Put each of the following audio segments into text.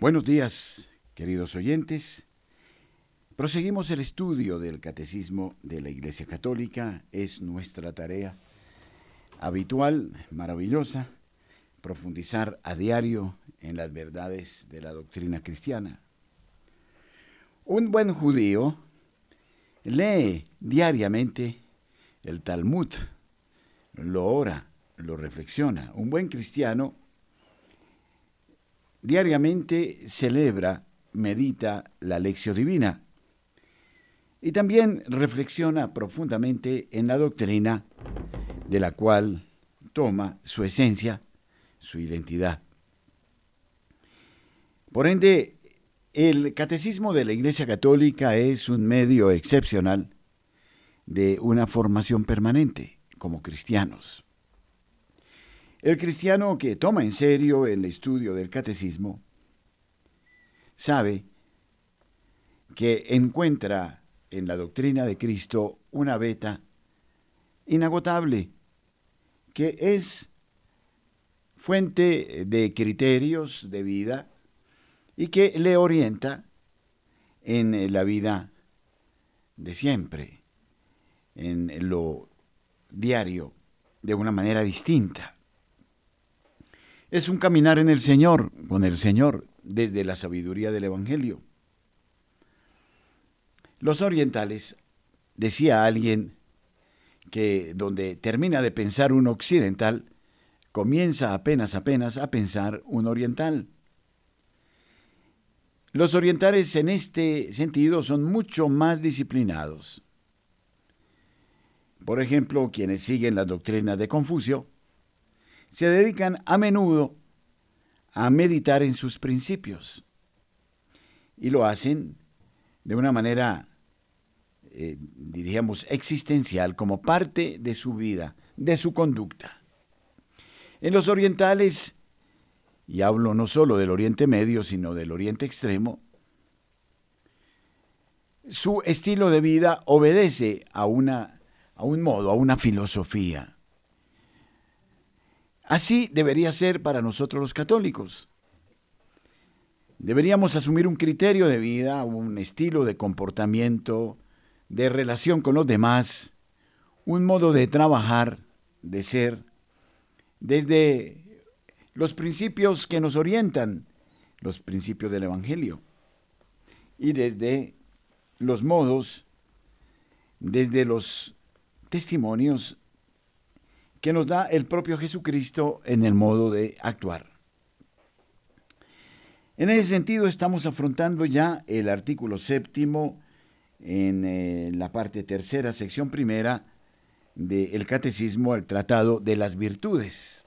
Buenos días, queridos oyentes. Proseguimos el estudio del Catecismo de la Iglesia Católica. Es nuestra tarea habitual, maravillosa, profundizar a diario en las verdades de la doctrina cristiana. Un buen judío lee diariamente el Talmud, lo ora, lo reflexiona. Un buen cristiano diariamente celebra, medita la lección divina y también reflexiona profundamente en la doctrina de la cual toma su esencia, su identidad. Por ende, el catecismo de la Iglesia Católica es un medio excepcional de una formación permanente como cristianos. El cristiano que toma en serio el estudio del catecismo sabe que encuentra en la doctrina de Cristo una beta inagotable, que es fuente de criterios de vida y que le orienta en la vida de siempre, en lo diario, de una manera distinta es un caminar en el Señor, con el Señor, desde la sabiduría del Evangelio. Los orientales, decía alguien, que donde termina de pensar un occidental, comienza apenas apenas a pensar un oriental. Los orientales en este sentido son mucho más disciplinados. Por ejemplo, quienes siguen la doctrina de Confucio se dedican a menudo a meditar en sus principios y lo hacen de una manera, eh, diríamos, existencial, como parte de su vida, de su conducta. En los orientales, y hablo no solo del Oriente Medio, sino del Oriente Extremo, su estilo de vida obedece a, una, a un modo, a una filosofía. Así debería ser para nosotros los católicos. Deberíamos asumir un criterio de vida, un estilo de comportamiento, de relación con los demás, un modo de trabajar, de ser, desde los principios que nos orientan, los principios del Evangelio, y desde los modos, desde los testimonios que nos da el propio Jesucristo en el modo de actuar. En ese sentido estamos afrontando ya el artículo séptimo en eh, la parte tercera, sección primera del Catecismo al Tratado de las Virtudes.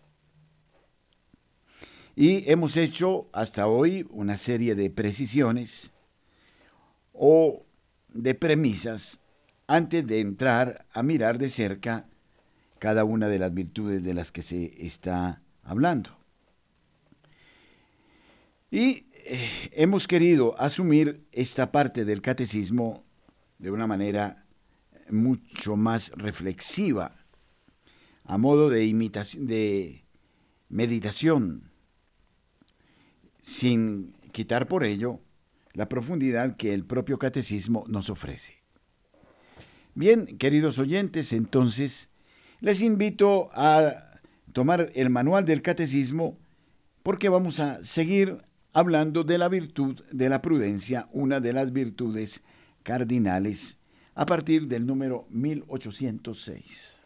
Y hemos hecho hasta hoy una serie de precisiones o de premisas antes de entrar a mirar de cerca cada una de las virtudes de las que se está hablando. Y eh, hemos querido asumir esta parte del catecismo de una manera mucho más reflexiva, a modo de, imitación, de meditación, sin quitar por ello la profundidad que el propio catecismo nos ofrece. Bien, queridos oyentes, entonces les invito a tomar el manual del catecismo porque vamos a seguir hablando de la virtud de la prudencia, una de las virtudes cardinales, a partir del número 1806.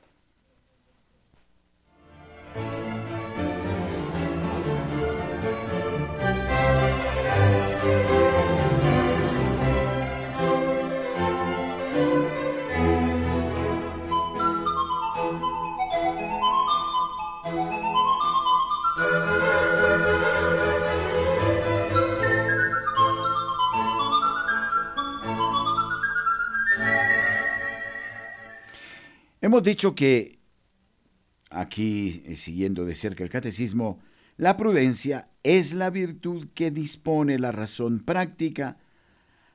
Hemos dicho que, aquí eh, siguiendo de cerca el catecismo, la prudencia es la virtud que dispone la razón práctica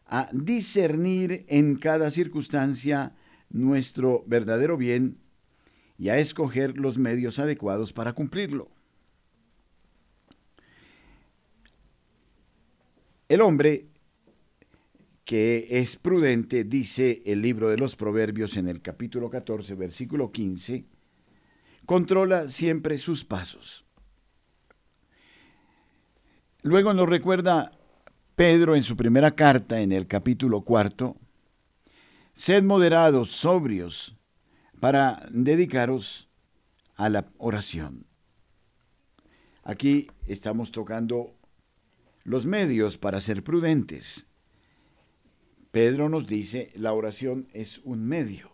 a discernir en cada circunstancia nuestro verdadero bien y a escoger los medios adecuados para cumplirlo. El hombre que es prudente, dice el libro de los Proverbios en el capítulo 14, versículo 15, controla siempre sus pasos. Luego nos recuerda Pedro en su primera carta, en el capítulo cuarto, sed moderados, sobrios, para dedicaros a la oración. Aquí estamos tocando los medios para ser prudentes. Pedro nos dice, la oración es un medio.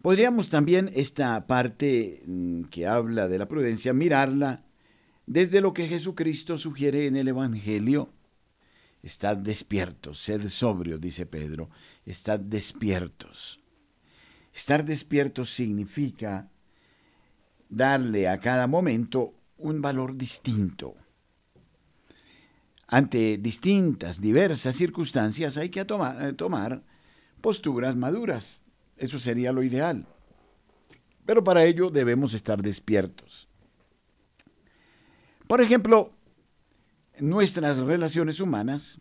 Podríamos también esta parte mm, que habla de la prudencia mirarla desde lo que Jesucristo sugiere en el Evangelio. Estad despiertos, sed sobrios, dice Pedro, estad despiertos. Estar despiertos significa darle a cada momento un valor distinto. Ante distintas, diversas circunstancias hay que tomar, tomar posturas maduras. Eso sería lo ideal. Pero para ello debemos estar despiertos. Por ejemplo, nuestras relaciones humanas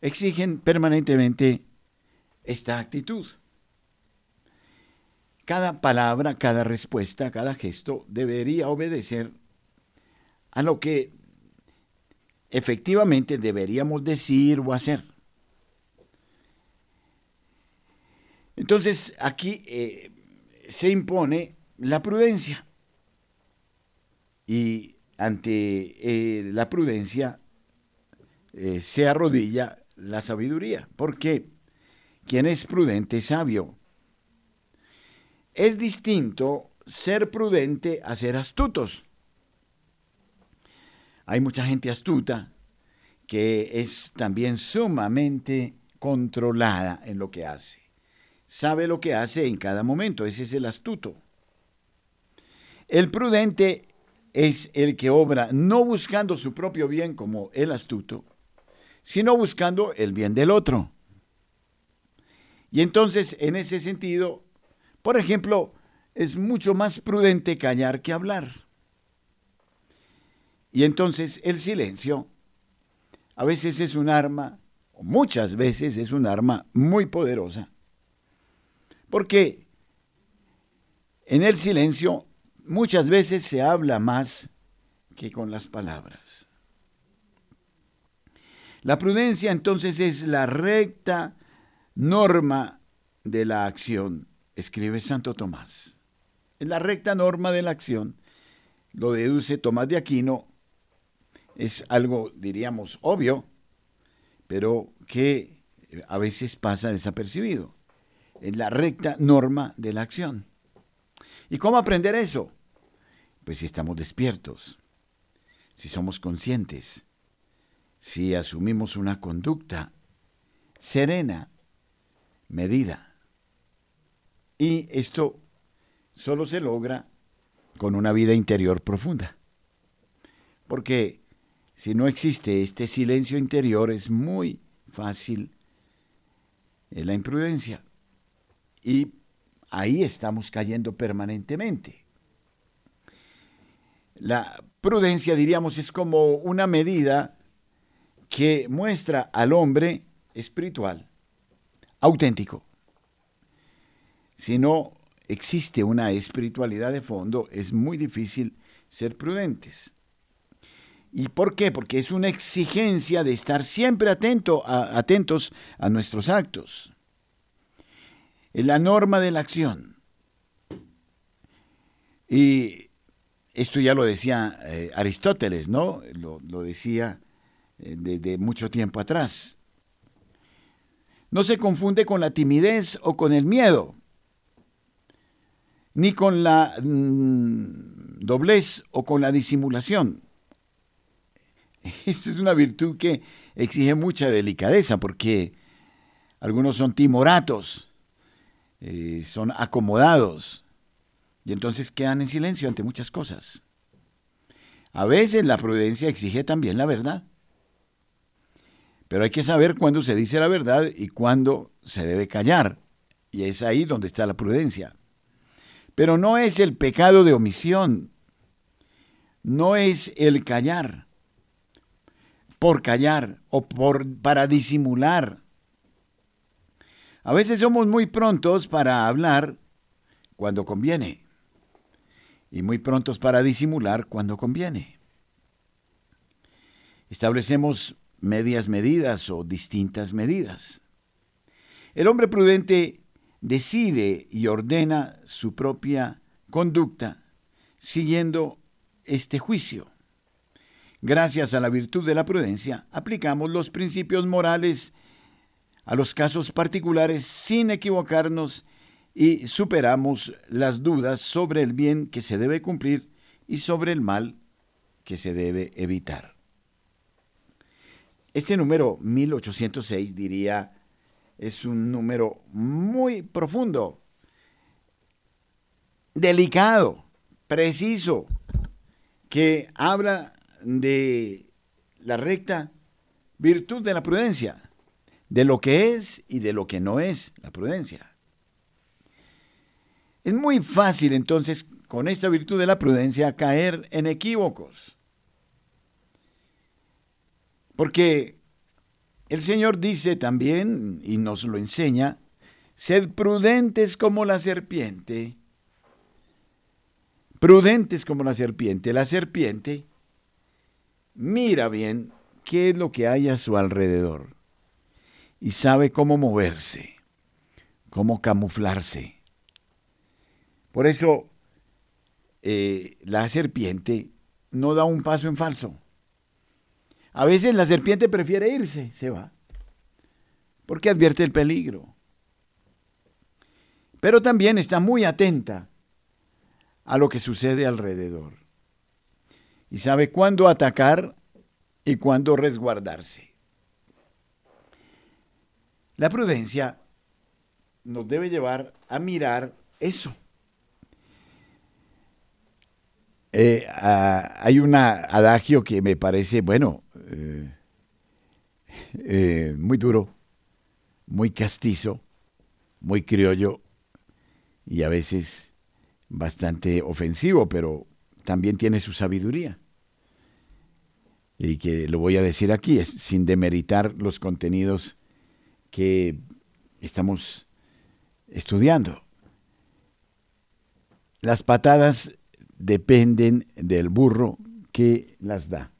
exigen permanentemente esta actitud. Cada palabra, cada respuesta, cada gesto debería obedecer a lo que efectivamente deberíamos decir o hacer. Entonces aquí eh, se impone la prudencia y ante eh, la prudencia eh, se arrodilla la sabiduría, porque quien es prudente es sabio. Es distinto ser prudente a ser astutos. Hay mucha gente astuta que es también sumamente controlada en lo que hace. Sabe lo que hace en cada momento, ese es el astuto. El prudente es el que obra no buscando su propio bien como el astuto, sino buscando el bien del otro. Y entonces, en ese sentido, por ejemplo, es mucho más prudente callar que hablar. Y entonces el silencio a veces es un arma, o muchas veces es un arma muy poderosa, porque en el silencio muchas veces se habla más que con las palabras. La prudencia entonces es la recta norma de la acción, escribe Santo Tomás. Es la recta norma de la acción, lo deduce Tomás de Aquino es algo, diríamos, obvio, pero que a veces pasa desapercibido. Es la recta norma de la acción. ¿Y cómo aprender eso? Pues si estamos despiertos, si somos conscientes, si asumimos una conducta serena, medida. Y esto solo se logra con una vida interior profunda. Porque si no existe este silencio interior, es muy fácil eh, la imprudencia. Y ahí estamos cayendo permanentemente. La prudencia, diríamos, es como una medida que muestra al hombre espiritual, auténtico. Si no existe una espiritualidad de fondo, es muy difícil ser prudentes. ¿Y por qué? Porque es una exigencia de estar siempre atento atentos a nuestros actos. Es la norma de la acción. Y esto ya lo decía eh, Aristóteles, ¿no? Lo, decía desde eh, mucho tiempo atrás. No se confunde con la timidez o con el miedo, ni con la mm, doblez o con la disimulación. Esta es una virtud que exige mucha delicadeza porque algunos son timoratos, eh, son acomodados y entonces quedan en silencio ante muchas cosas. A veces la prudencia exige también la verdad. Pero hay que saber cuándo se dice la verdad y cuándo se debe callar. Y es ahí donde está la prudencia. Pero no es el pecado de omisión. No es el callar por callar o por, para disimular. A veces somos muy prontos para hablar cuando conviene y muy prontos para disimular cuando conviene. Establecemos medias medidas o distintas medidas. El hombre prudente decide y ordena su propia conducta siguiendo este juicio. Gracias a la virtud de la prudencia, aplicamos los principios morales a los casos particulares sin equivocarnos y superamos las dudas sobre el bien que se debe cumplir y sobre el mal que se debe evitar. Este número 1806 diría es un número muy profundo, delicado, preciso, que habla de la recta virtud de la prudencia, de lo que es y de lo que no es la prudencia. Es muy fácil entonces con esta virtud de la prudencia caer en equívocos. Porque el Señor dice también, y nos lo enseña, sed prudentes como la serpiente. Prudentes como la serpiente. La serpiente mira bien qué es lo que hay a su alrededor y sabe cómo moverse, cómo camuflarse. Por eso eh, la serpiente no da un paso en falso. A veces la serpiente prefiere irse, se va, porque advierte el peligro. Pero también está muy atenta a lo que sucede alrededor. Y sabe cuándo atacar y cuándo resguardarse. La prudencia nos debe llevar a mirar eso Eh, hay un adagio que me parece, bueno, eh, eh, muy duro, muy castizo, muy criollo y a veces bastante ofensivo, pero también tiene su sabiduría. Y que lo voy a decir aquí, es, sin demeritar los contenidos que estamos estudiando. Las patadas dependen del burro que las da.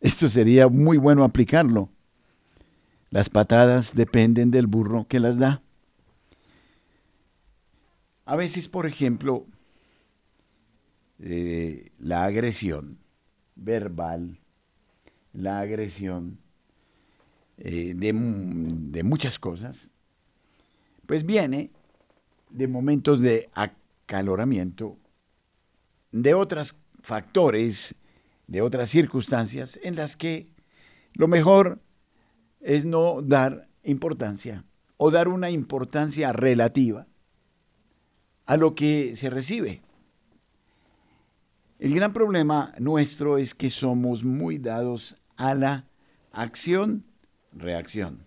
Esto sería muy bueno aplicarlo. Las patadas dependen del burro que las da. A veces, por ejemplo, eh, la agresión verbal, la agresión eh, de, de, muchas cosas, pues viene de momentos de caloramiento, de otros factores, de otras circunstancias en las que lo mejor es no dar importancia o dar una importancia relativa a lo que se recibe. El gran problema nuestro es que somos muy dados a la acción-reacción.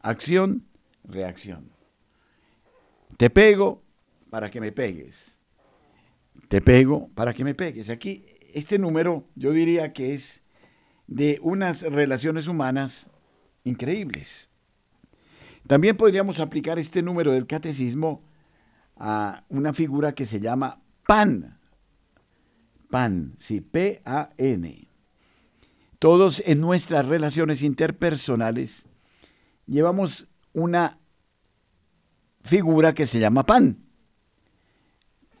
Acción-reacción. Te pego, para que me pegues. Te pego para que me pegues. Aquí, este número yo diría que es de unas relaciones humanas increíbles. También podríamos aplicar este número del catecismo a una figura que se llama pan. Pan, sí, P-A-N. Todos en nuestras relaciones interpersonales llevamos una figura que se llama pan.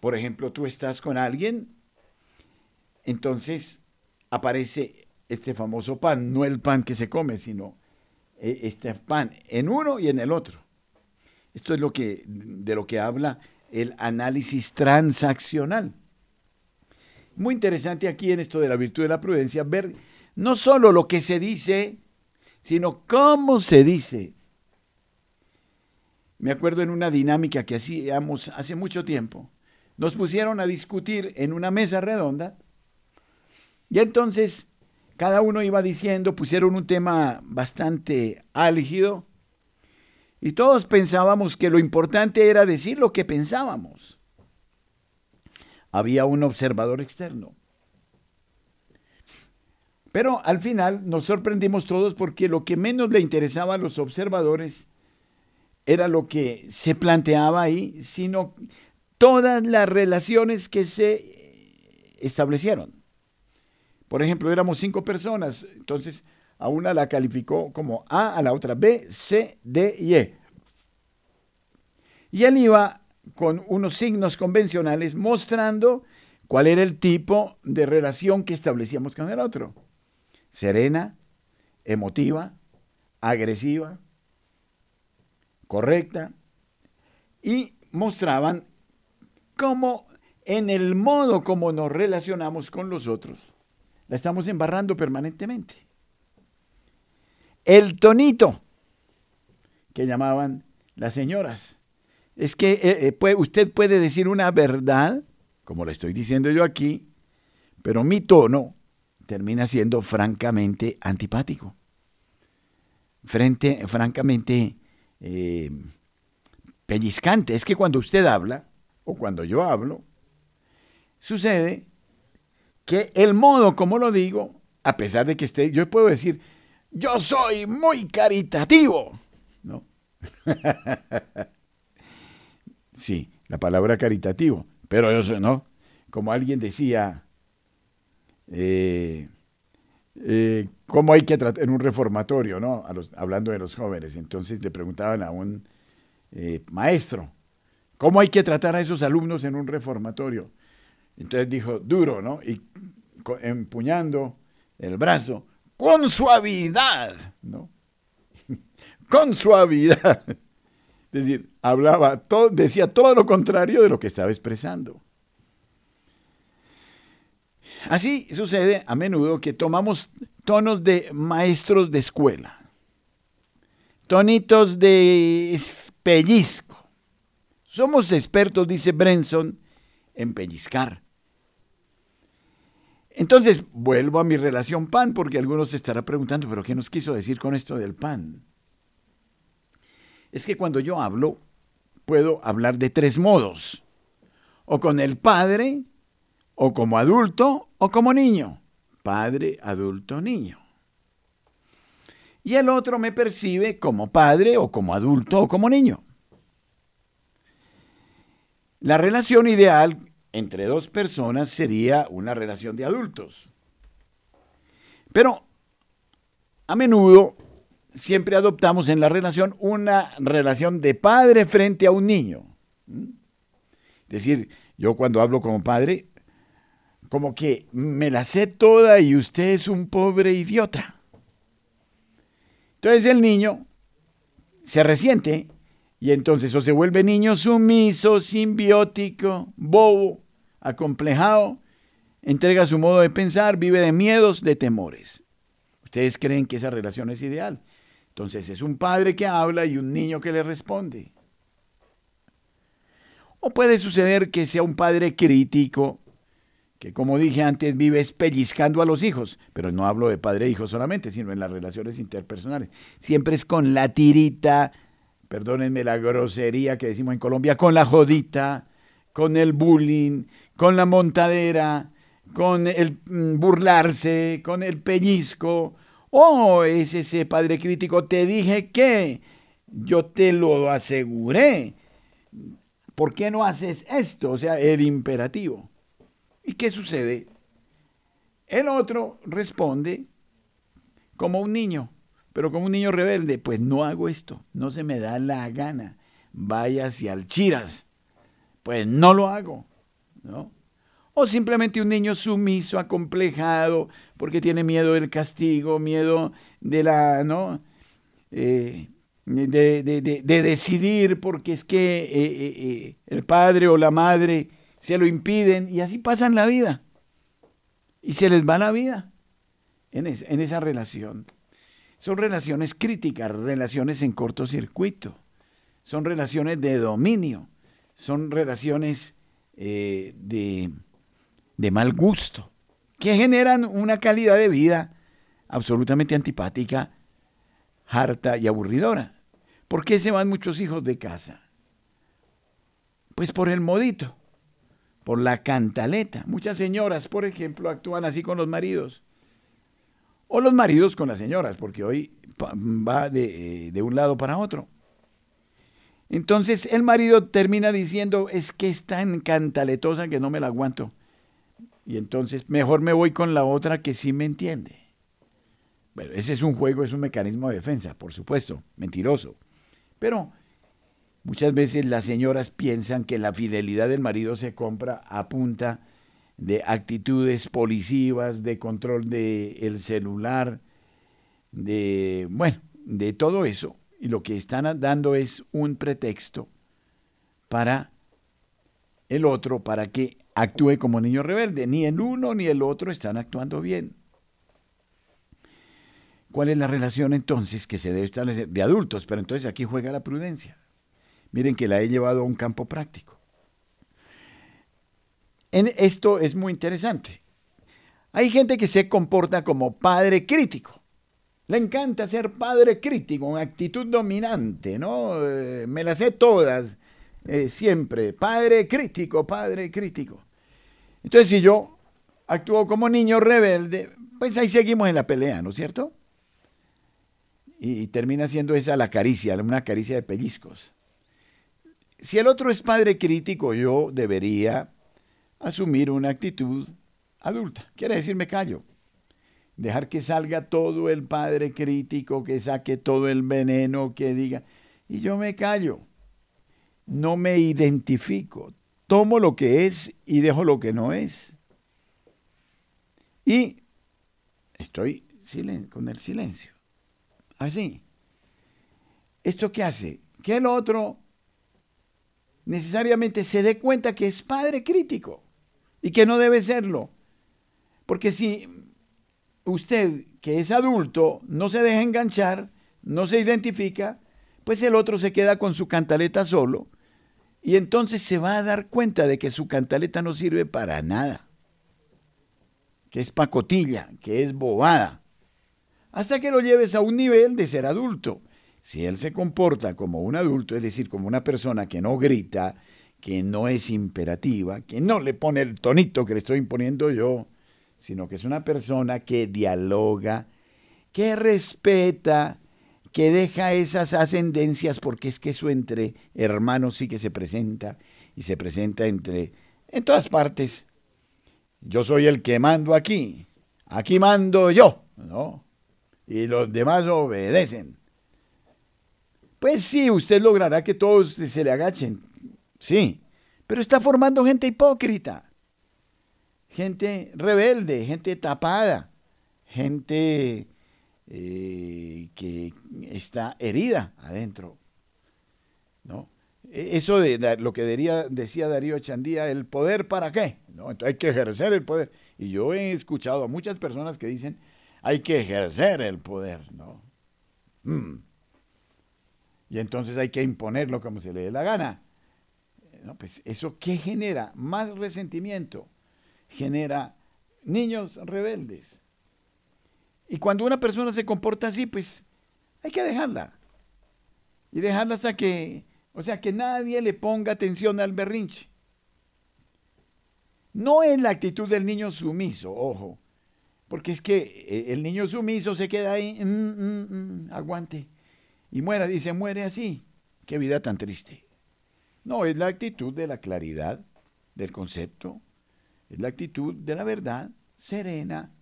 Por ejemplo, tú estás con alguien, entonces aparece este famoso pan, no el pan que se come, sino eh, este pan en uno y en el otro. Esto es lo que, de lo que habla el análisis transaccional. Muy interesante aquí en esto de la virtud de la prudencia ver no solo lo que se dice, sino cómo se dice. Me acuerdo en una dinámica que hacíamos hace mucho tiempo nos pusieron a discutir en una mesa redonda y entonces cada uno iba diciendo, pusieron un tema bastante álgido y todos pensábamos que lo importante era decir lo que pensábamos. Había un observador externo. Pero al final nos sorprendimos todos porque lo que menos le interesaba a los observadores era lo que se planteaba ahí, sino todas las relaciones que se establecieron. Por ejemplo, éramos cinco personas, entonces a una la calificó como A, a la otra B, C, D y E. Y él iba con unos signos convencionales mostrando cuál era el tipo de relación que establecíamos con el otro. Serena, emotiva, agresiva, correcta, y mostraban cómo en el modo como nos relacionamos con los otros, la estamos embarrando permanentemente. El tonito que llamaban las señoras. Es que eh, eh, usted puede decir una verdad, como le estoy diciendo yo aquí, pero mi tono termina siendo francamente antipático. Frente, francamente eh, pellizcante. Es que cuando usted habla, o cuando yo hablo, sucede que el modo como lo digo, a pesar de que esté, yo puedo decir, yo soy muy caritativo, ¿no? sí, la palabra caritativo, pero soy, ¿no? Como alguien decía, eh, eh, cómo hay que tratar en un reformatorio, ¿no? hablando de los jóvenes. Entonces le preguntaban a un eh, maestro, ¿cómo hay que tratar a esos alumnos en un reformatorio? Entonces dijo, duro, ¿no? Y empuñando el brazo, con suavidad, ¿no? con suavidad. Es decir, hablaba, todo, decía todo lo contrario de lo que estaba expresando. Así sucede a menudo que tomamos tonos de maestros de escuela, tonitos de pellizco. Somos expertos, dice Brenson, en pellizcar. Entonces, vuelvo a mi relación pan, porque algunos se estarán preguntando, pero ¿qué nos quiso decir con esto del pan? Es que cuando yo hablo, puedo hablar de tres modos. O con el padre, o como adulto, o como niño. Padre, adulto, niño. Y el otro me percibe como padre, o como adulto, o como niño. La relación ideal entre dos personas sería una relación de adultos. Pero a menudo siempre adoptamos en la relación una relación de padre frente a un niño. Es decir, yo cuando hablo como padre, como que me la sé toda y usted es un pobre idiota. Entonces el niño se resiente y entonces o se vuelve niño sumiso, simbiótico, bobo, acomplejado, entrega su modo de pensar, vive de miedos, de temores. Ustedes creen que esa relación es ideal. Entonces es un padre que habla y un niño que le responde. O puede suceder que sea un padre crítico, que como dije antes vive pellizcando a los hijos, pero no hablo de padre e hijo solamente, sino en las relaciones interpersonales. Siempre es con la tirita perdónenme la grosería que decimos en Colombia, con la jodita, con el bullying, con la montadera, con el mm, burlarse, con el pellizco. Oh, es ese padre crítico, te dije que yo te lo aseguré. ¿Por qué no haces esto? O sea, el imperativo. ¿Y qué sucede? El otro responde como un niño. Pero como un niño rebelde, pues no hago esto, no se me da la gana. Vaya hacia el chiras, pues no lo hago, ¿no? O simplemente un niño sumiso, acomplejado, porque tiene miedo del castigo, miedo de la, ¿no? Eh, de, decidir porque es que eh, eh, el padre o la madre se lo impiden y así pasan la vida. Y se les va la vida en, en esa relación. Son relaciones críticas, relaciones en cortocircuito, son relaciones de dominio, son relaciones de, de mal gusto, que generan una calidad de vida absolutamente antipática, harta y aburridora. ¿Por qué se van muchos hijos de casa? Pues por el modito, por la cantaleta. Muchas señoras, por ejemplo, actúan así con los maridos O los maridos con las señoras, porque hoy va de, de un lado para otro. Entonces el marido termina diciendo, es que es tan cantaletosa que no me la aguanto. Y entonces mejor me voy con la otra que sí me entiende. Bueno, ese es un juego, es un mecanismo de defensa, por supuesto, mentiroso. Pero muchas veces las señoras piensan que la fidelidad del marido se compra a punta de actitudes policivas, de control del celular, de, bueno, de todo eso. Y lo que están dando es un pretexto para el otro, para que actúe como niño rebelde. Ni el uno ni el otro están actuando bien. ¿Cuál es la relación entonces que se debe establecer? De adultos, pero entonces aquí juega la prudencia. Miren que la he llevado a un campo práctico. En esto es muy interesante. Hay gente que se comporta como padre crítico. Le encanta ser padre crítico, una actitud dominante, ¿no? Eh, me las sé todas, eh, siempre. Padre crítico, padre crítico. Entonces, si yo actúo como niño rebelde, pues ahí seguimos en la pelea, ¿no es cierto? y termina siendo esa la caricia, una caricia de pellizcos. Si el otro es padre crítico, yo debería asumir una actitud adulta. Quiere decir, me callo. Dejar que salga todo el padre crítico, que saque todo el veneno, que diga. Y yo me callo. No me identifico. Tomo lo que es y dejo lo que no es. Y estoy con el silencio. Así. ¿Esto qué hace? Que el otro necesariamente se dé cuenta que es padre crítico y que no debe serlo. Porque si usted, que es adulto, no se deja enganchar, no se identifica, pues el otro se queda con su cantaleta solo y entonces se va a dar cuenta de que su cantaleta no sirve para nada, que es pacotilla, que es bobada hasta que lo lleves a un nivel de ser adulto. Si él se comporta como un adulto, es decir, como una persona que no grita, que no es imperativa, que no le pone el tonito que le estoy imponiendo yo, sino que es una persona que dialoga, que respeta, que deja esas ascendencias, porque es que eso entre hermanos sí que se presenta y se presenta entre en todas partes. Yo soy el que mando aquí, aquí mando yo, ¿no? y los demás obedecen. Pues sí, usted logrará que todos se le agachen. Sí, pero está formando gente hipócrita, gente rebelde, gente tapada, gente eh, que está herida adentro. ¿no? E, eso de, lo que decía Darío Chandía, el poder para qué, ¿no? Entonces hay que ejercer el poder. Y yo he escuchado a muchas personas que dicen, hay que ejercer el poder, ¿no? Mm. Y entonces hay que imponerlo como se le dé la gana. No, pues eso qué genera? Más resentimiento. Genera niños rebeldes. Y cuando una persona se comporta así, pues hay que dejarla. Y dejarla hasta que, o sea, que nadie le ponga atención al berrinche. No es la actitud del niño sumiso, ojo. Porque es que eh, el niño sumiso se queda ahí, mm, mm, mm, aguante, y muera, y se muere así. Qué vida tan triste. No, es la actitud de la claridad del concepto, es la actitud de la verdad, serena,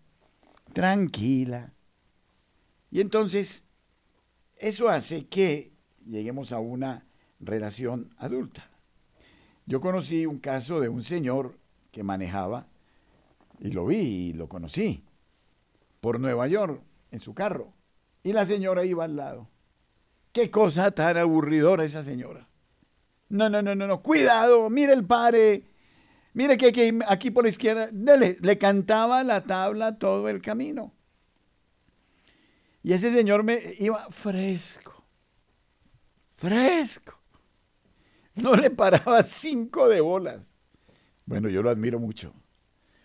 tranquila. Y entonces, eso hace que lleguemos a una relación adulta. Yo conocí un caso de un señor que manejaba, y lo vi y lo conocí por Nueva York en su carro y la señora iba al lado. Qué cosa tan aburridora esa señora. No, no, no, no, no, cuidado, mire el padre, mire que, aquí por la izquierda, le cantaba la tabla todo el camino. Y ese señor me iba fresco, fresco. No le paraba cinco de bolas. Bueno, yo lo admiro mucho,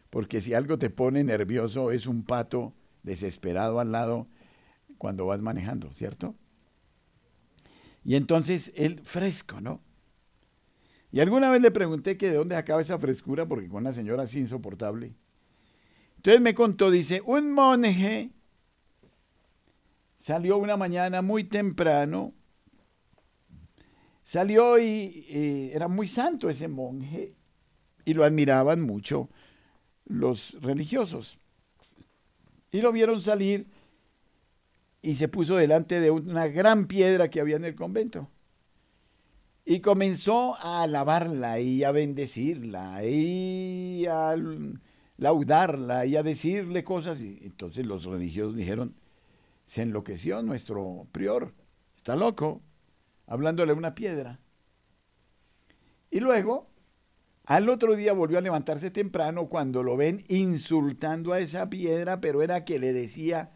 porque si algo te pone nervioso es un pato desesperado al lado cuando vas manejando, ¿cierto? Y entonces él fresco, ¿no? Y alguna vez le pregunté que de dónde acaba esa frescura, porque con una señora así insoportable. Entonces me contó, dice, un monje salió una mañana muy temprano, salió y eh, era muy santo ese monje y lo admiraban mucho los religiosos. Y lo vieron salir y se puso delante de una gran piedra que había en el convento. Y comenzó a alabarla y a bendecirla y a laudarla y a decirle cosas. Y entonces los religiosos dijeron, se enloqueció nuestro prior, está loco, hablándole una piedra. Y luego, al otro día volvió a levantarse temprano cuando lo ven insultando a esa piedra, pero era que le decía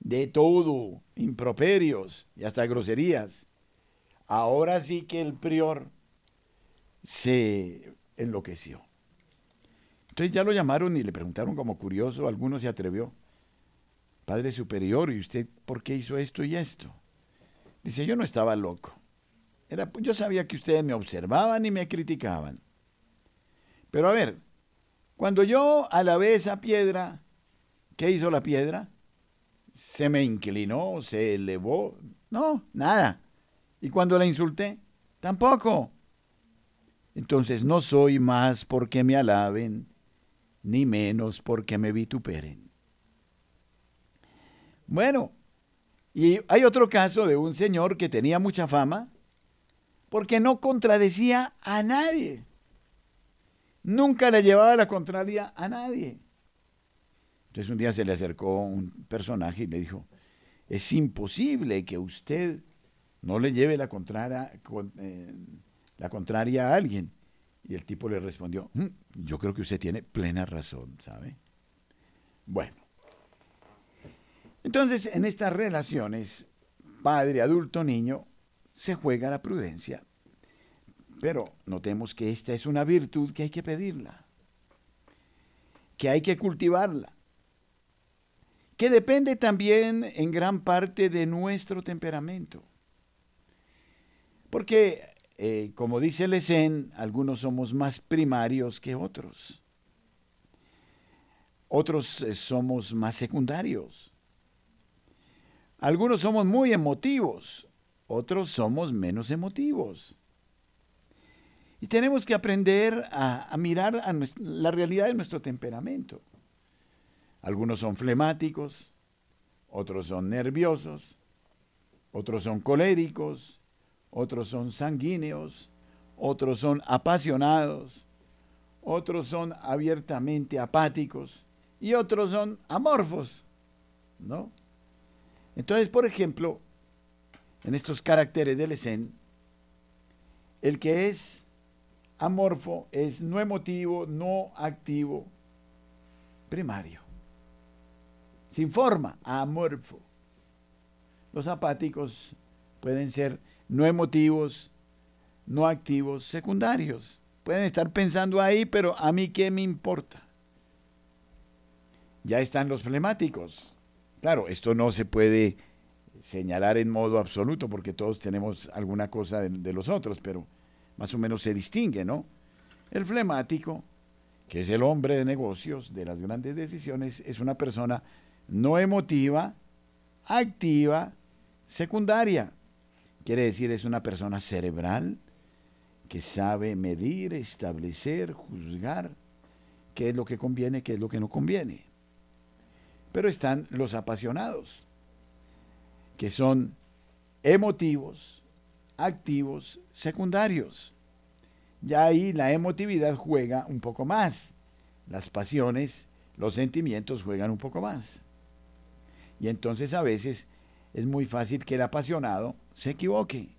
de todo, improperios y hasta groserías. Ahora sí que el prior se enloqueció. Entonces ya lo llamaron y le preguntaron como curioso, alguno se atrevió, Padre Superior, ¿y usted por qué hizo esto y esto? Dice, yo no estaba loco. Era, yo sabía que ustedes me observaban y me criticaban. Pero a ver, cuando yo alabé esa piedra, ¿qué hizo la piedra? ¿Se me inclinó? ¿Se elevó? No, nada. Y cuando la insulté, tampoco. Entonces no soy más porque me alaben, ni menos porque me vituperen. Bueno, y hay otro caso de un señor que tenía mucha fama porque no contradecía a nadie. Nunca le llevaba la contraria a nadie. Entonces un día se le acercó un personaje y le dijo, es imposible que usted no le lleve la contraria, eh, la contraria a alguien. Y el tipo le respondió, mm, yo creo que usted tiene plena razón, ¿sabe? Bueno. Entonces, en estas relaciones, padre, adulto, niño, se juega la prudencia. Pero notemos que esta es una virtud que hay que pedirla, que hay que cultivarla, que depende también en gran parte de nuestro temperamento. Porque, eh, como dice Lesen, algunos somos más primarios que otros. Otros eh, somos más secundarios. Algunos somos muy emotivos, otros somos menos emotivos. Y tenemos que aprender a, mirar a la realidad de nuestro temperamento. Algunos son flemáticos, otros son nerviosos, otros son coléricos, otros son sanguíneos, otros son apasionados, otros son abiertamente apáticos y otros son amorfos, ¿no? Entonces, por ejemplo, en estos caracteres del ESEN, el que es amorfo es no emotivo, no activo, primario. Sin forma, amorfo. Los apáticos pueden ser no emotivos, no activos, secundarios. Pueden estar pensando ahí, pero a mí qué me importa. Ya están los flemáticos. Claro, esto no se puede señalar en modo absoluto porque todos tenemos alguna cosa de, los otros, pero más o menos se distingue, ¿no? El flemático, que es el hombre de negocios, de las grandes decisiones, es una persona no emotiva, activa, secundaria. Quiere decir, es una persona cerebral que sabe medir, establecer, juzgar qué es lo que conviene, qué es lo que no conviene. Pero están los apasionados, que son emotivos, activos, secundarios. Ya ahí la emotividad juega un poco más. Las pasiones, los sentimientos juegan un poco más. Y entonces a veces es muy fácil que el apasionado se equivoque.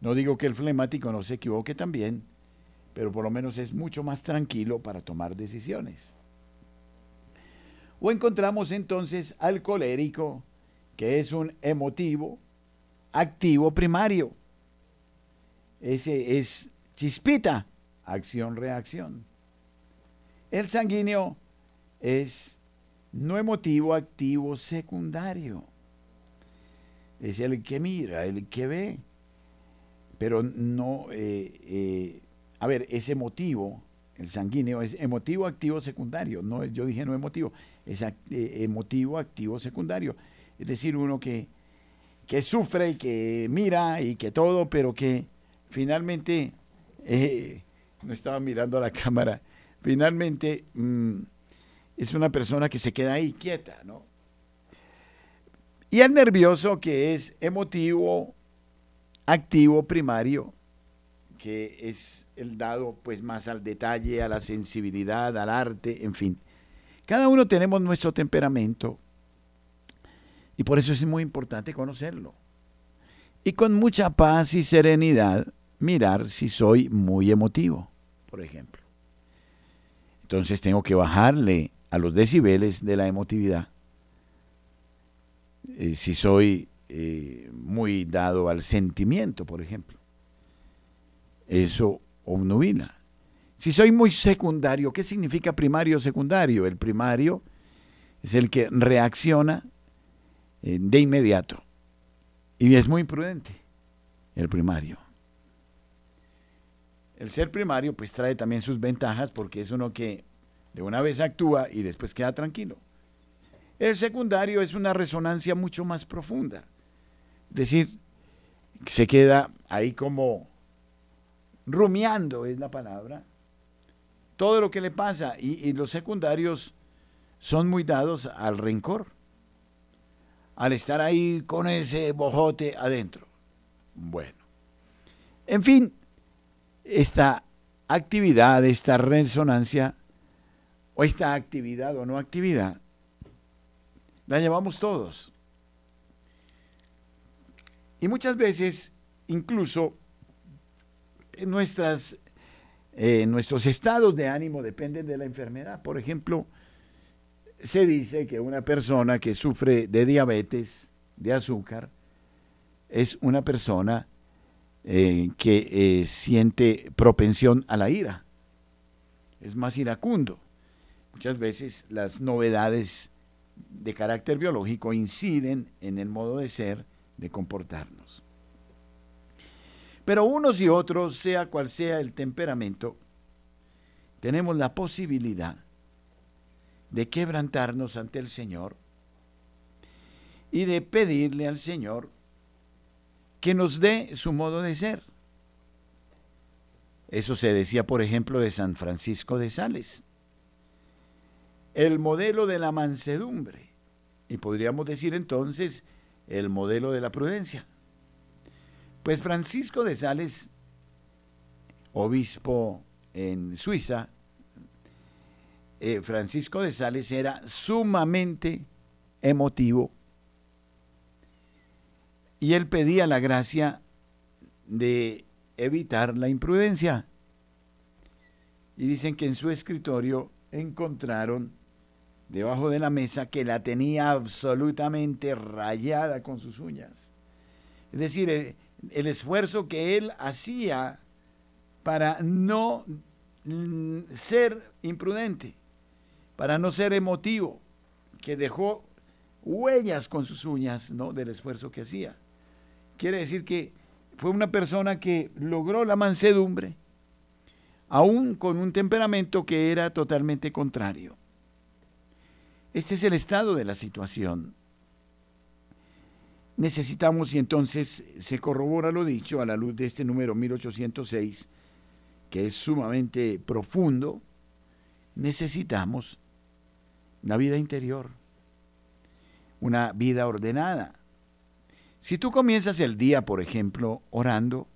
No digo que el flemático no se equivoque también, pero por lo menos es mucho más tranquilo para tomar decisiones. O encontramos entonces al colérico, que es un emotivo, activo primario. Ese es chispita, acción-reacción. El sanguíneo es no emotivo, activo, secundario es el que mira, el que ve, pero no, eh, eh, a ver, es emotivo, el sanguíneo es emotivo, activo, secundario, no, yo dije no emotivo, es eh, emotivo, activo, secundario, es decir, uno que que sufre y que mira y que todo, pero que finalmente, no estaba mirando a la cámara, finalmente mm, es una persona que se queda ahí quieta, ¿no? Y el nervioso que es emotivo, activo, primario, que es el dado pues más al detalle, a la sensibilidad, al arte, en fin. Cada uno tenemos nuestro temperamento y por eso es muy importante conocerlo. Y con mucha paz y serenidad mirar si soy muy emotivo, por ejemplo. Entonces tengo que bajarle a los decibeles de la emotividad. Eh, si soy eh, muy dado al sentimiento, por ejemplo. Eso obnubila. Si soy muy secundario, ¿qué significa primario o secundario? El primario es el que reacciona eh, de inmediato y es muy imprudente, el primario. El ser primario pues trae también sus ventajas porque es uno que de una vez actúa y después queda tranquilo. El secundario es una resonancia mucho más profunda. Es decir, se queda ahí como rumiando, es la palabra, todo lo que le pasa. Y, los secundarios son muy dados al rencor, al estar ahí con ese bojote adentro. Bueno, en fin, esta actividad, esta resonancia, o esta actividad o no actividad, la llevamos todos. Y muchas veces, incluso, nuestras, eh, nuestros estados de ánimo dependen de la enfermedad. Por ejemplo, se dice que una persona que sufre de diabetes, de azúcar, es una persona eh, que eh, siente propensión a la ira. Es más iracundo. Muchas veces las novedades de carácter biológico inciden en el modo de ser, de comportarnos. Pero unos y otros, sea cual sea el temperamento, tenemos la posibilidad de quebrantarnos ante el Señor y de pedirle al Señor que nos dé su modo de ser. Eso se decía, por ejemplo, de San Francisco de Sales. El modelo de la mansedumbre. Y podríamos decir entonces el modelo de la prudencia. Pues Francisco de Sales, obispo en Suiza, eh, Francisco de Sales era sumamente emotivo y él pedía la gracia de evitar la imprudencia. Y dicen que en su escritorio encontraron debajo de la mesa que la tenía absolutamente rayada con sus uñas. Es decir, eh, el esfuerzo que él hacía para no ser imprudente, para no ser emotivo, que dejó huellas con sus uñas ¿no? del esfuerzo que hacía. Quiere decir que fue una persona que logró la mansedumbre, aún con un temperamento que era totalmente contrario. Este es el estado de la situación necesitamos, y entonces se corrobora lo dicho a la luz de este número 1806, que es sumamente profundo, necesitamos una vida interior, una vida ordenada. Si tú comienzas el día, por ejemplo, orando,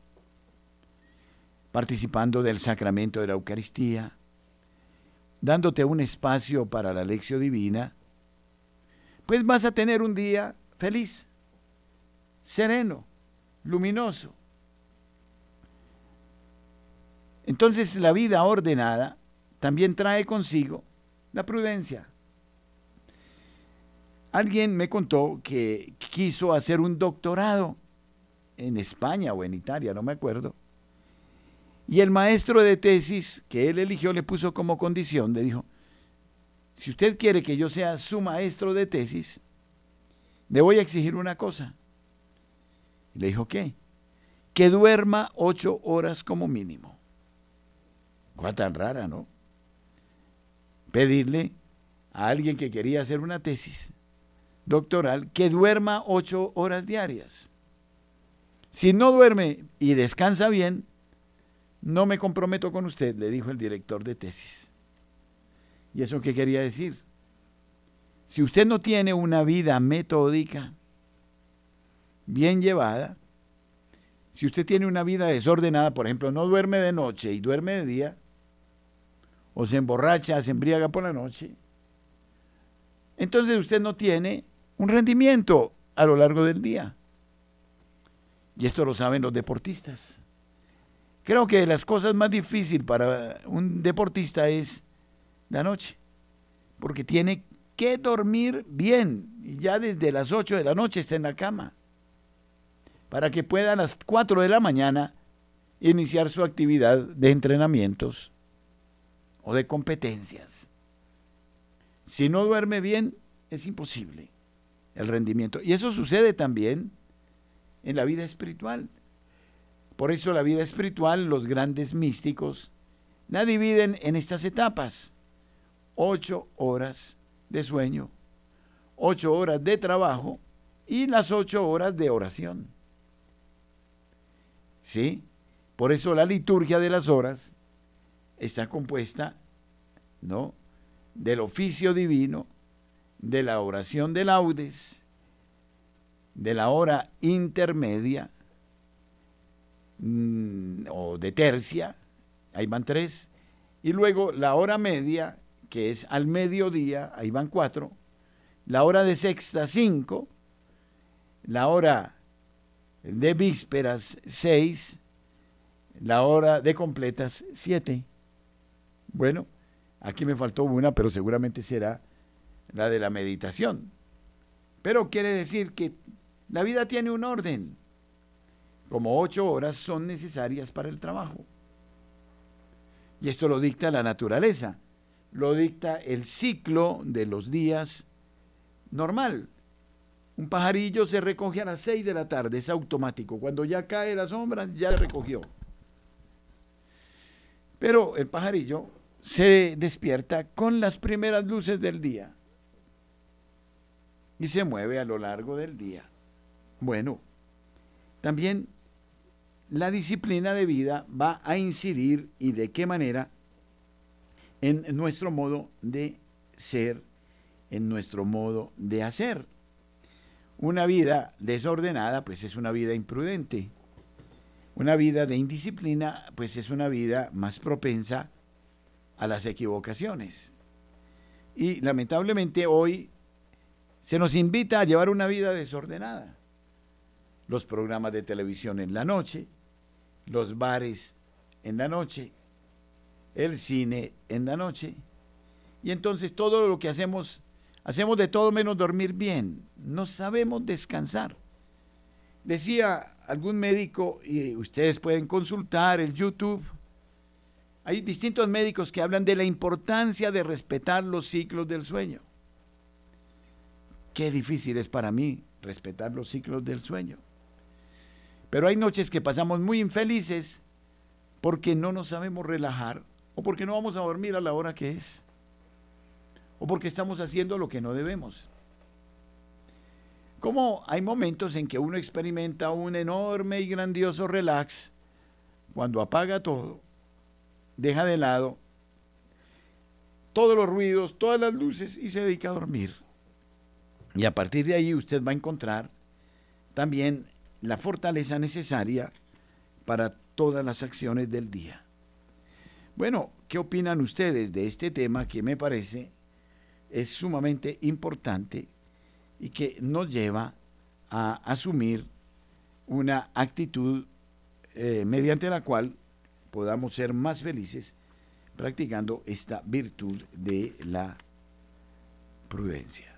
participando del sacramento de la Eucaristía, dándote un espacio para la lección divina, pues vas a tener un día feliz sereno, luminoso. Entonces la vida ordenada también trae consigo la prudencia. Alguien me contó que quiso hacer un doctorado en España o en Italia, no me acuerdo. Y el maestro de tesis que él eligió le puso como condición, le dijo, si usted quiere que yo sea su maestro de tesis, le voy a exigir una cosa. Y le dijo, ¿qué? Que duerma ocho horas como mínimo. Cosa tan rara, ¿no? Pedirle a alguien que quería hacer una tesis doctoral que duerma ocho horas diarias. Si no duerme y descansa bien, no me comprometo con usted, le dijo el director de tesis. ¿Y eso qué quería decir? Si usted no tiene una vida metódica, bien llevada, si usted tiene una vida desordenada, por ejemplo, no duerme de noche y duerme de día, o se emborracha, se embriaga por la noche, entonces usted no tiene un rendimiento a lo largo del día. Y esto lo saben los deportistas. Creo que las cosas más difíciles para un deportista es la noche, porque tiene que dormir bien, y ya desde las 8 de la noche está en la cama, para que pueda a las 4 de la mañana iniciar su actividad de entrenamientos o de competencias. Si no duerme bien, es imposible el rendimiento. Y eso sucede también en la vida espiritual. Por eso la vida espiritual, los grandes místicos, la dividen en estas etapas. Ocho horas de sueño, ocho horas de trabajo y las ocho horas de oración. ¿Sí? Por eso la liturgia de las horas está compuesta, ¿no? Del oficio divino, de la oración de laudes, de la hora intermedia mm, o de tercia, ahí van tres, y luego la hora media, que es al mediodía, ahí van cuatro, la hora de sexta, cinco, la hora de vísperas, seis, la hora de completas, siete. Bueno, aquí me faltó una, pero seguramente será la de la meditación. Pero quiere decir que la vida tiene un orden. Como ocho horas son necesarias para el trabajo. Y esto lo dicta la naturaleza, lo dicta el ciclo de los días normal. Un pajarillo se recoge a las seis de la tarde, es automático. Cuando ya cae la sombra, ya recogió. Pero el pajarillo se despierta con las primeras luces del día y se mueve a lo largo del día. Bueno, también la disciplina de vida va a incidir y de qué manera en nuestro modo de ser, en nuestro modo de hacer. Una vida desordenada, pues es una vida imprudente. Una vida de indisciplina, pues es una vida más propensa a las equivocaciones. Y lamentablemente hoy se nos invita a llevar una vida desordenada los programas de televisión en la noche, los bares en la noche, el cine en la noche. Y entonces todo lo que hacemos, hacemos de todo menos dormir bien. No sabemos descansar. Decía algún médico, y ustedes pueden consultar el YouTube, hay distintos médicos que hablan de la importancia de respetar los ciclos del sueño. Qué difícil es para mí respetar los ciclos del sueño. Pero hay noches que pasamos muy infelices porque no nos sabemos relajar o porque no vamos a dormir a la hora que es o porque estamos haciendo lo que no debemos. Como hay momentos en que uno experimenta un enorme y grandioso relax cuando apaga todo, deja de lado todos los ruidos, todas las luces y se dedica a dormir. Y a partir de ahí usted va a encontrar también la fortaleza necesaria para todas las acciones del día. Bueno, ¿qué opinan ustedes de este tema que me parece es sumamente importante y que nos lleva a asumir una actitud eh, mediante la cual podamos ser más felices practicando esta virtud de la prudencia.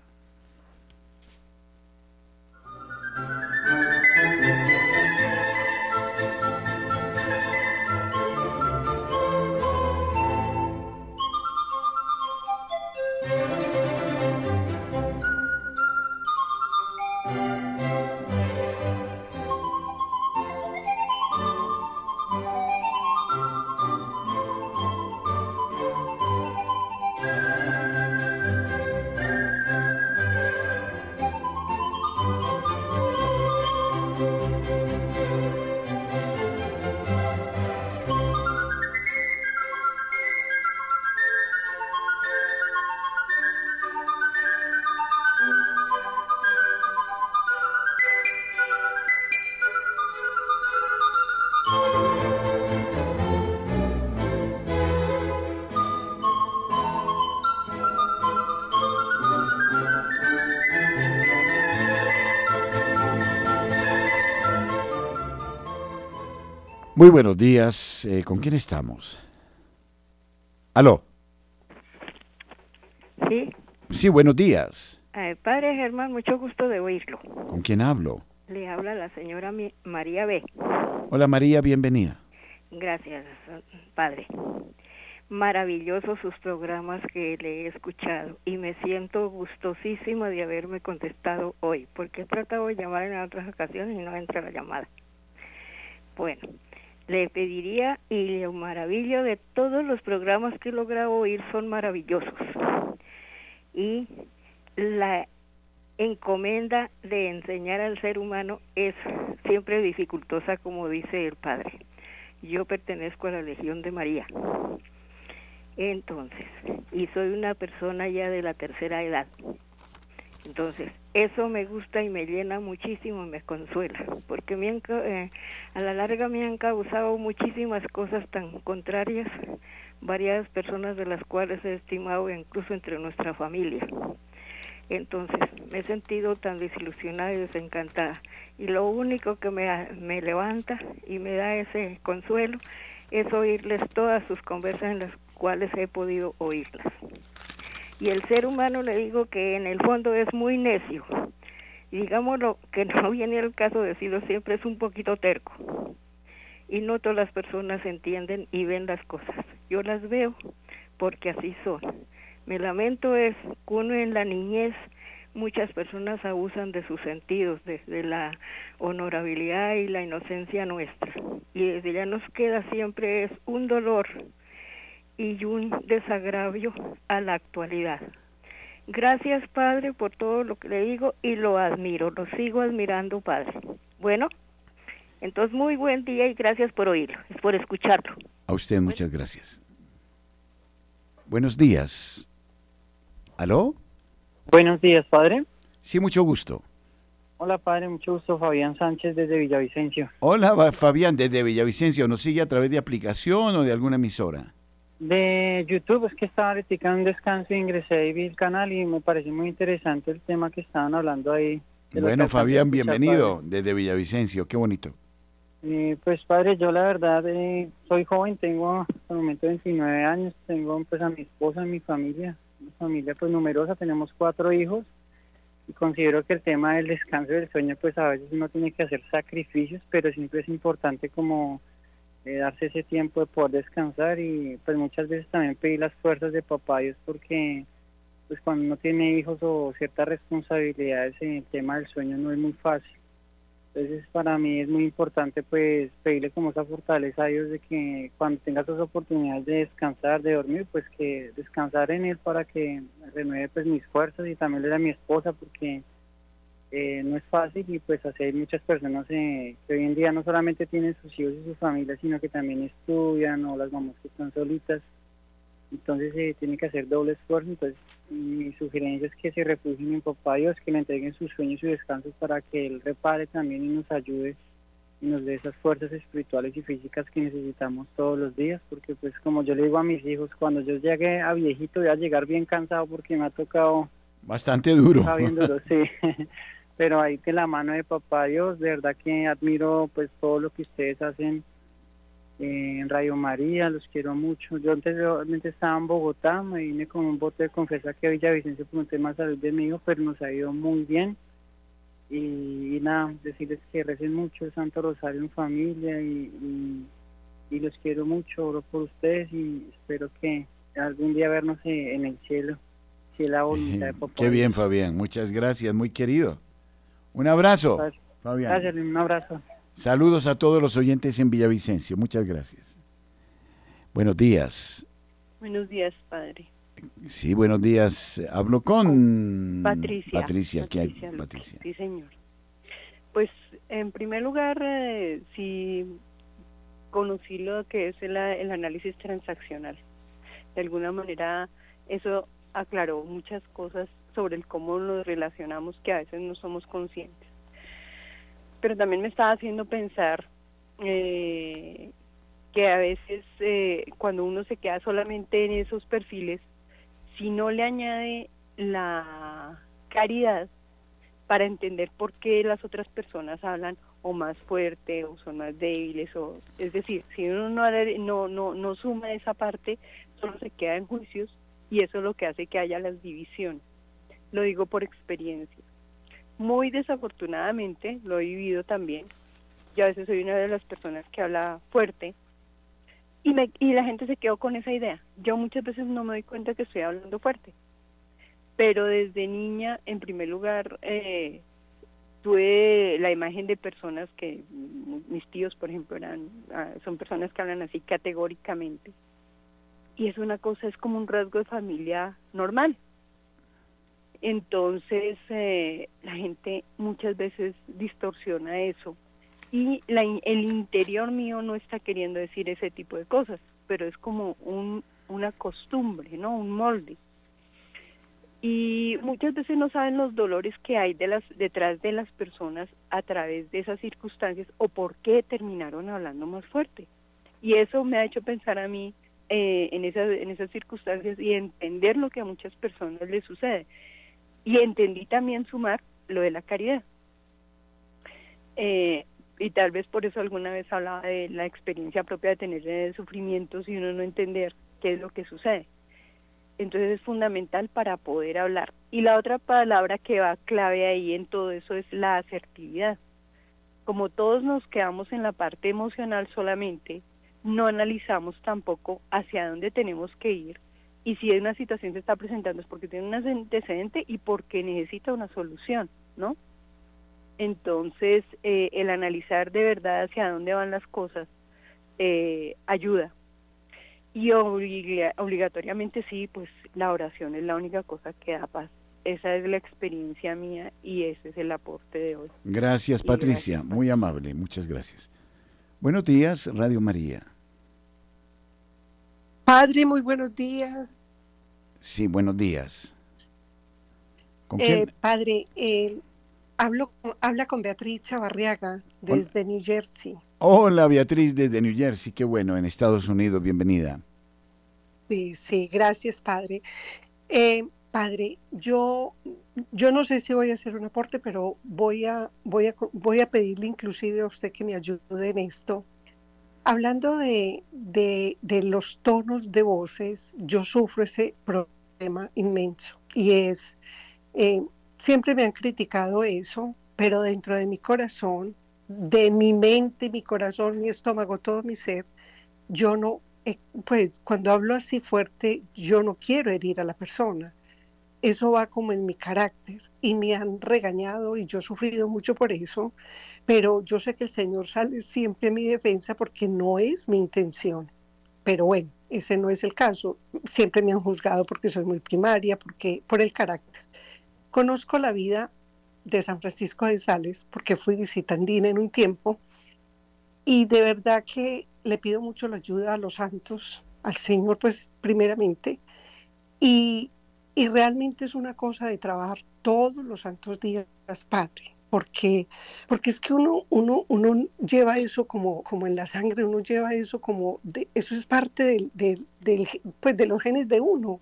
Muy buenos días. Eh, ¿Con quién estamos? ¿Aló? Sí. Sí, buenos días. Eh, padre Germán, mucho gusto de oírlo. ¿Con quién hablo? Le habla la señora María B. Hola María, bienvenida. Gracias, padre. Maravillosos sus programas que le he escuchado y me siento gustosísima de haberme contestado hoy, porque he tratado de llamar en otras ocasiones y no entra la llamada. Bueno, le pediría y lo maravillo de todos los programas que he logrado oír son maravillosos. Y la encomenda de enseñar al ser humano es siempre dificultosa, como dice el Padre. Yo pertenezco a la Legión de María. Entonces, y soy una persona ya de la tercera edad. Entonces, eso me gusta y me llena muchísimo y me consuela, porque me eh, a la larga me han causado muchísimas cosas tan contrarias, varias personas de las cuales he estimado incluso entre nuestra familia. Entonces, me he sentido tan desilusionada y desencantada. Y lo único que me, me levanta y me da ese consuelo es oírles todas sus conversas en las cuales he podido oírlas. Y el ser humano le digo que en el fondo es muy necio. Digámoslo, que no viene el caso de decirlo siempre, es un poquito terco. Y no todas las personas entienden y ven las cosas. Yo las veo porque así son. Me lamento es que uno en la niñez muchas personas abusan de sus sentidos, de, la honorabilidad y la inocencia nuestra. Y desde ya nos queda siempre es un dolor y un desagravio a la actualidad. Gracias, Padre, por todo lo que le digo y lo admiro, lo sigo admirando, Padre. Bueno, entonces muy buen día y gracias por oírlo, por escucharlo. A usted muchas gracias. Buenos días. ¿Aló? Buenos días, Padre. Sí, mucho gusto. Hola, Padre, mucho gusto. Fabián Sánchez desde Villavicencio. Hola, Fabián, desde Villavicencio. ¿Nos sigue a través de aplicación o de alguna emisora? De YouTube, es que estaba ahorita un descanso y ingresé y vi el canal y me pareció muy interesante el tema que estaban hablando ahí. Bueno, Fabián, bienvenido desde Villavicencio, qué bonito. Eh, pues padre, yo la verdad eh, soy joven, tengo hasta el momento 29 años, tengo pues a mi esposa, a mi familia, una familia pues numerosa, tenemos cuatro hijos y considero que el tema del descanso del sueño pues a veces uno tiene que hacer sacrificios, pero siempre es importante como darse ese tiempo de poder descansar y pues muchas veces también pedir las fuerzas de papá Dios porque pues cuando uno tiene hijos o ciertas responsabilidades en el tema del sueño no es muy fácil. Entonces para mí es muy importante pues pedirle como esa fortaleza a Dios de que cuando tenga esas oportunidades de descansar, de dormir, pues que descansar en Él para que renueve pues mis fuerzas y también le da a mi esposa porque eh, no es fácil y pues así hay muchas personas eh, que hoy en día no solamente tienen sus hijos y sus familias, sino que también estudian o las mamás que están solitas. Entonces se eh, tiene que hacer doble esfuerzo. Entonces mi sugerencia es que se refugien en Papá Dios, que le entreguen sus sueños y sus descansos para que Él repare también y nos ayude y nos dé esas fuerzas espirituales y físicas que necesitamos todos los días, porque pues como yo le digo a mis hijos, cuando yo llegue a viejito voy a llegar bien cansado porque me ha tocado... Bastante duro. Bien duro, sí. pero ahí de la mano de papá Dios, de verdad que admiro pues todo lo que ustedes hacen en Radio María, los quiero mucho. Yo anteriormente estaba en Bogotá, me vine con un bote de confesa que a Villavicencio por un tema de salud de mi hijo, pero nos ha ido muy bien. Y, nada, decirles que recen mucho el Santo Rosario en familia y, y, los quiero mucho, oro por ustedes y espero que algún día vernos en el cielo. Si la voluntad de papá. Qué bien, Fabián, muchas gracias, muy querido. Un abrazo, Fabián. Gracias, un abrazo. Saludos a todos los oyentes en Villavicencio. Muchas gracias. Buenos días. Buenos días, padre. Sí, buenos días. Hablo con Patricia. Patricia, ¿qué hay, Patricia? Sí, señor. Pues, en primer lugar, eh, sí conocí lo que es el, el análisis transaccional. De alguna manera, eso aclaró muchas cosas sobre el cómo nos relacionamos que a veces no somos conscientes. Pero también me estaba haciendo pensar eh, que a veces eh, cuando uno se queda solamente en esos perfiles, si no le añade la caridad para entender por qué las otras personas hablan o más fuerte o son más débiles o es decir si uno no no no no suma esa parte solo se queda en juicios y eso es lo que hace que haya las divisiones lo digo por experiencia. Muy desafortunadamente lo he vivido también. Yo a veces soy una de las personas que habla fuerte y me y la gente se quedó con esa idea. Yo muchas veces no me doy cuenta que estoy hablando fuerte. Pero desde niña en primer lugar eh, tuve la imagen de personas que mis tíos por ejemplo eran ah, son personas que hablan así categóricamente. Y es una cosa es como un rasgo de familia normal entonces eh, la gente muchas veces distorsiona eso y la, el interior mío no está queriendo decir ese tipo de cosas pero es como un, una costumbre no un molde y muchas veces no saben los dolores que hay de las, detrás de las personas a través de esas circunstancias o por qué terminaron hablando más fuerte. Y eso me ha hecho pensar a mí eh, en, esas, en esas circunstancias y entender lo que a muchas personas les sucede. Y entendí también sumar lo de la caridad. Eh, y tal vez por eso alguna vez hablaba de la experiencia propia de tener sufrimientos y uno no entender qué es lo que sucede entonces es fundamental para poder hablar. Y la otra palabra que va clave ahí en todo eso es la asertividad. Como todos nos quedamos en la parte emocional solamente, no analizamos tampoco hacia dónde tenemos que ir y si una situación se está presentando es porque tiene un antecedente y porque necesita una solución, ¿no? Entonces, eh, el analizar de verdad hacia dónde van las cosas eh, ayuda y obligatoriamente sí, pues la oración es la única cosa que da paz. Esa es la experiencia mía y ese es el aporte de hoy. Gracias, Patricia. Muy amable. Muchas gracias. Buenos días, Radio María. Padre, muy buenos días. Sí, buenos días. ¿Con eh, padre, eh, hablo, habla con Beatriz Chavarriaga desde New Jersey. Hola Beatriz desde New Jersey, qué bueno, en Estados Unidos, bienvenida. Sí, sí, gracias, padre. Eh, padre, yo, yo no sé si voy a hacer un aporte, pero voy a, voy, a, voy a pedirle inclusive a usted que me ayude en esto. Hablando de, los tonos de voces, yo sufro ese problema inmenso y es, eh, siempre me han criticado eso, pero dentro de mi corazón, de mi mente, mi corazón, mi estómago, todo mi ser, yo no eh, pues cuando hablo así fuerte, yo no quiero herir a la persona. Eso va como en mi carácter y me han regañado y yo he sufrido mucho por eso, pero yo sé que el Señor sale siempre a mi defensa porque no es mi intención. Pero bueno, ese no es el caso. Siempre me han juzgado porque soy muy primaria, porque por el carácter. Conozco la vida de San Francisco de Sales porque fui visitandina en un tiempo y de verdad que le pido mucho la ayuda a los santos, al Señor, pues primeramente, y, y realmente es una cosa de trabajar todos los santos días, Padre, porque, porque es que uno, uno, uno lleva eso como, como en la sangre, uno lleva eso como, de, eso es parte del, del, del, pues de los genes de uno,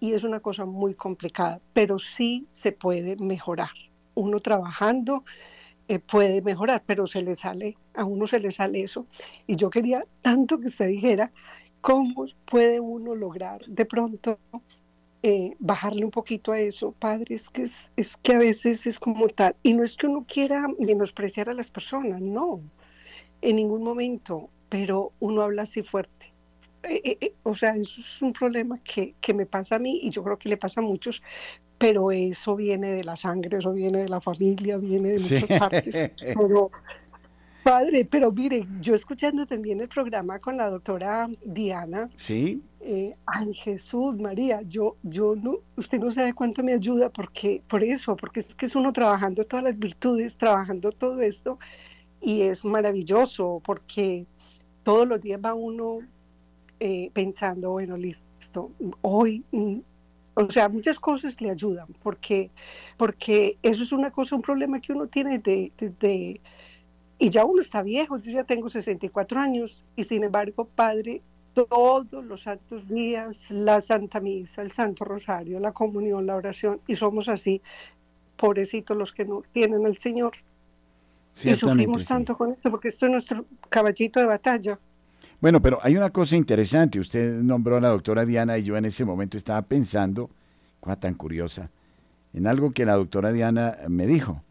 y es una cosa muy complicada, pero sí se puede mejorar. Uno trabajando, eh, puede mejorar, pero se le sale, a uno se le sale eso. Y yo quería tanto que usted dijera cómo puede uno lograr de pronto eh, bajarle un poquito a eso, padre, es que, es, que a veces es como tal. Y no es que uno quiera menospreciar a las personas, no, en ningún momento, pero uno habla así fuerte. Eh, o sea, eso es un problema que, que, me pasa a mí y yo creo que le pasa a muchos, pero eso viene de la sangre, eso viene de la familia, viene de muchas partes. Pero, padre, pero mire, yo escuchando también el programa con la doctora Diana. Sí. Eh, ay, Jesús, María, yo, yo no, usted no sabe cuánto me ayuda porque, por eso, porque es que es uno trabajando todas las virtudes, trabajando todo esto, y es maravilloso porque todos los días va uno eh, pensando, bueno, listo, hoy mm, o sea, muchas cosas le ayudan, porque, porque eso es una cosa, un problema que uno tiene desde, y ya uno está viejo, yo ya tengo 64 años, y sin embargo, padre, todos los santos días, la Santa Misa, el Santo Rosario, la comunión, la oración, y somos así, pobrecitos los que no tienen al Señor. y sufrimos tanto con eso, porque esto es nuestro caballito de batalla. Bueno, pero hay una cosa interesante. Usted nombró a la doctora Diana y yo en ese momento estaba pensando, cosa tan curiosa, en algo que la doctora Diana me dijo.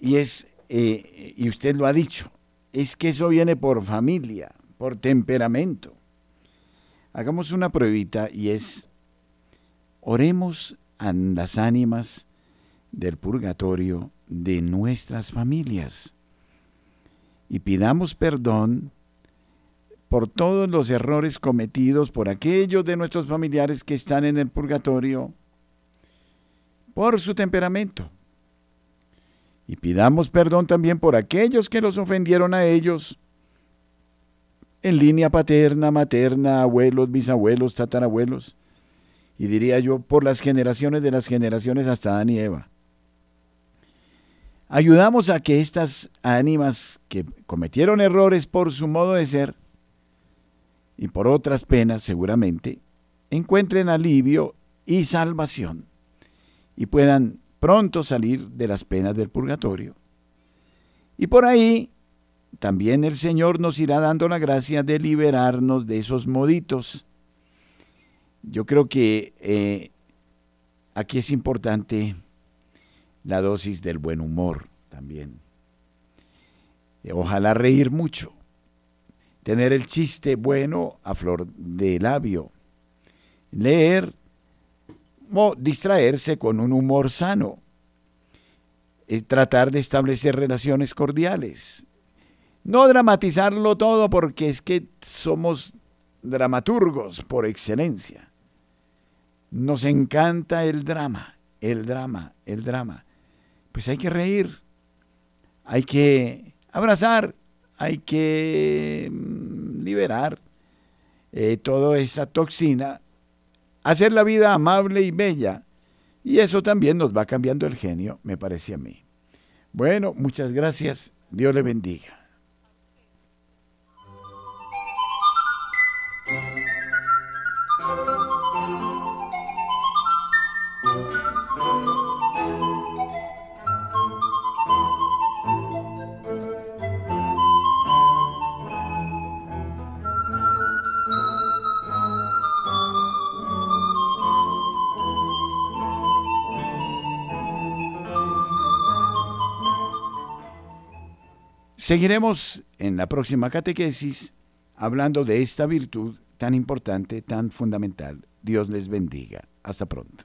Y es, eh, y usted lo ha dicho, es que eso viene por familia, por temperamento. Hagamos una pruebita y es, oremos a las ánimas del purgatorio de nuestras familias y pidamos perdón por todos los errores cometidos por aquellos de nuestros familiares que están en el purgatorio, por su temperamento. Y pidamos perdón también por aquellos que los ofendieron a ellos en línea paterna, materna, abuelos, bisabuelos, tatarabuelos. Y diría yo, por las generaciones de las generaciones hasta Adán y Eva. Ayudamos a que estas ánimas que cometieron errores por su modo de ser, y por otras penas seguramente, encuentren alivio y salvación y puedan pronto salir de las penas del purgatorio. Y por ahí también el Señor nos irá dando la gracia de liberarnos de esos moditos. Yo creo que eh, aquí es importante la dosis del buen humor también. Ojalá reír mucho tener el chiste bueno a flor de labio, leer o distraerse con un humor sano, tratar de establecer relaciones cordiales, no dramatizarlo todo porque es que somos dramaturgos por excelencia. Nos encanta el drama, el drama, el drama. Pues hay que reír, hay que abrazar, hay que mm, liberar eh, toda esa toxina, hacer la vida amable y bella. Y eso también nos va cambiando el genio, me parece a mí. Bueno, muchas gracias. Dios le bendiga. Seguiremos en la próxima catequesis hablando de esta virtud tan importante, tan fundamental. Dios les bendiga. Hasta pronto.